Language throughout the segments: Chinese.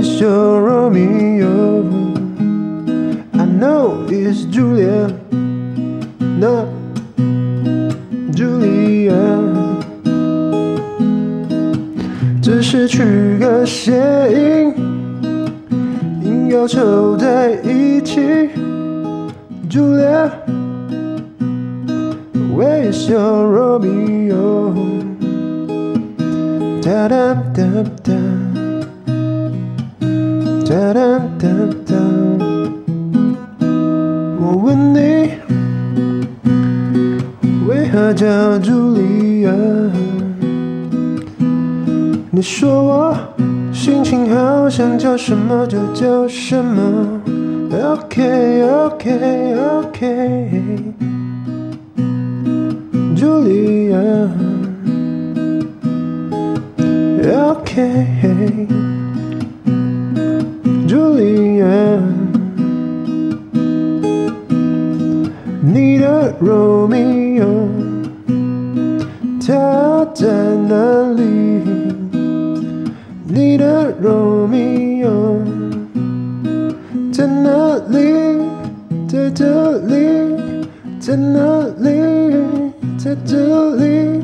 where is your Romeo? I know it's Julia, not Julia. 只是取个谐音，硬要凑在一起。Julia, where is your Romeo? Da da da da, da da da da. 我问你，为何叫茱莉亚？你说我心情好，想叫什么就叫什么。OK OK OK，茱莉亚。OK，Romeo，他在哪里？你的 Romeo 在哪里？在这里，在哪里？在这里，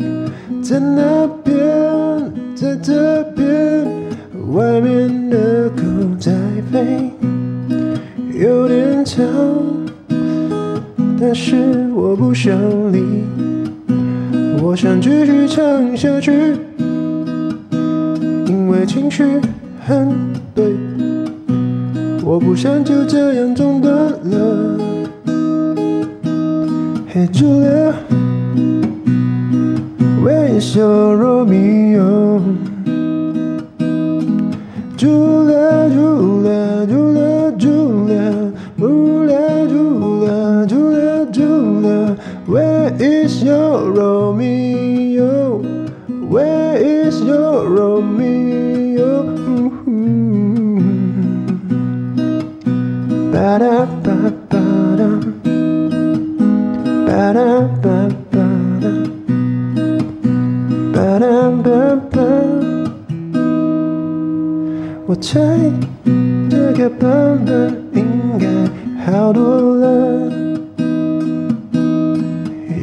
在那边，在这边。外面的狗在飞，有点吵，但是我不想理，我想继续唱下去。因为情绪很对，我不想就这样中断了。Hey Julia, where is your Romeo? where is your Romeo? Where is your Romeo? Ba da ba ba da. Ba da ba ba da. Ba da ba ba. 我猜这个版本应该好多了，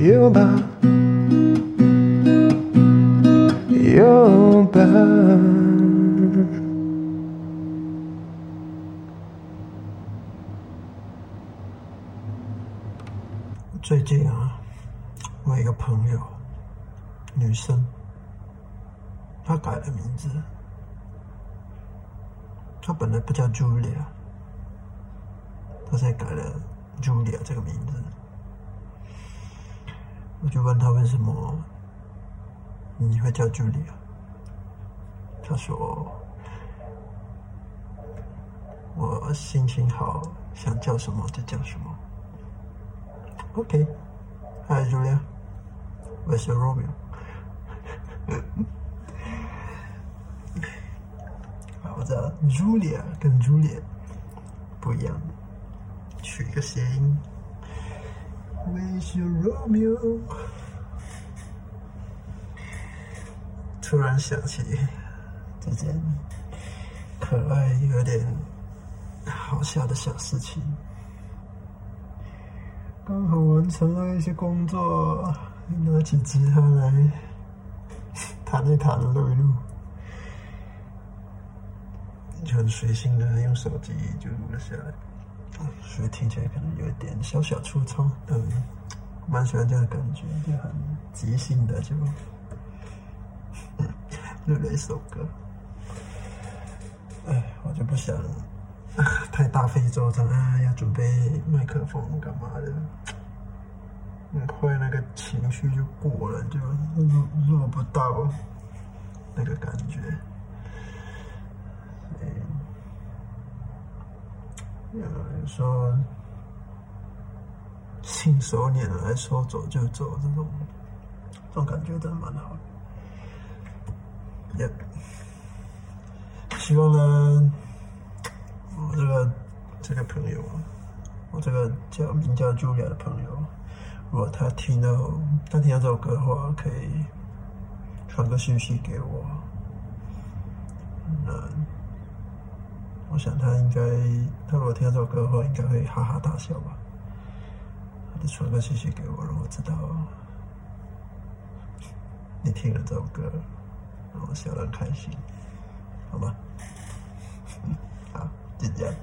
有吧？有吧？最近啊，我有一个朋友，女生，她改了名字，她本来不叫 Julia，她在改了 Julia 这个名字。我就问他为什么你会叫 Julia？他说我心情好，想叫什么就叫什么。OK，Hi Julia，我是 Romeo。好的，Julia 跟 Julia 不一样，取一个谐音。Where's your Romeo？突然想起这件可爱又有点好笑的小事情。刚好完成了一些工作，拿起吉他来弹一弹，录一录，就很随性的用手机就录了下来，所以听起来可能有一点小小粗糙，但蛮喜欢这样的感觉，就很即兴的就录了一首歌。哎，我就不想。啊，太大费周章啊！要准备麦克风干嘛的？很快那个情绪就过了，就录录不到那个感觉。有人说信手拈来，说走就走，这种这种感觉真的蛮好的。也希望呢。我这个这个朋友，我这个叫名叫 Julia 的朋友，如果他听到他听到这首歌的话，可以传个信息给我，那我想他应该，他如果听到这首歌的话，应该会哈哈大笑吧。你传个信息给我，让我知道你听了这首歌，让我笑得很开心，好吗？好，就这样。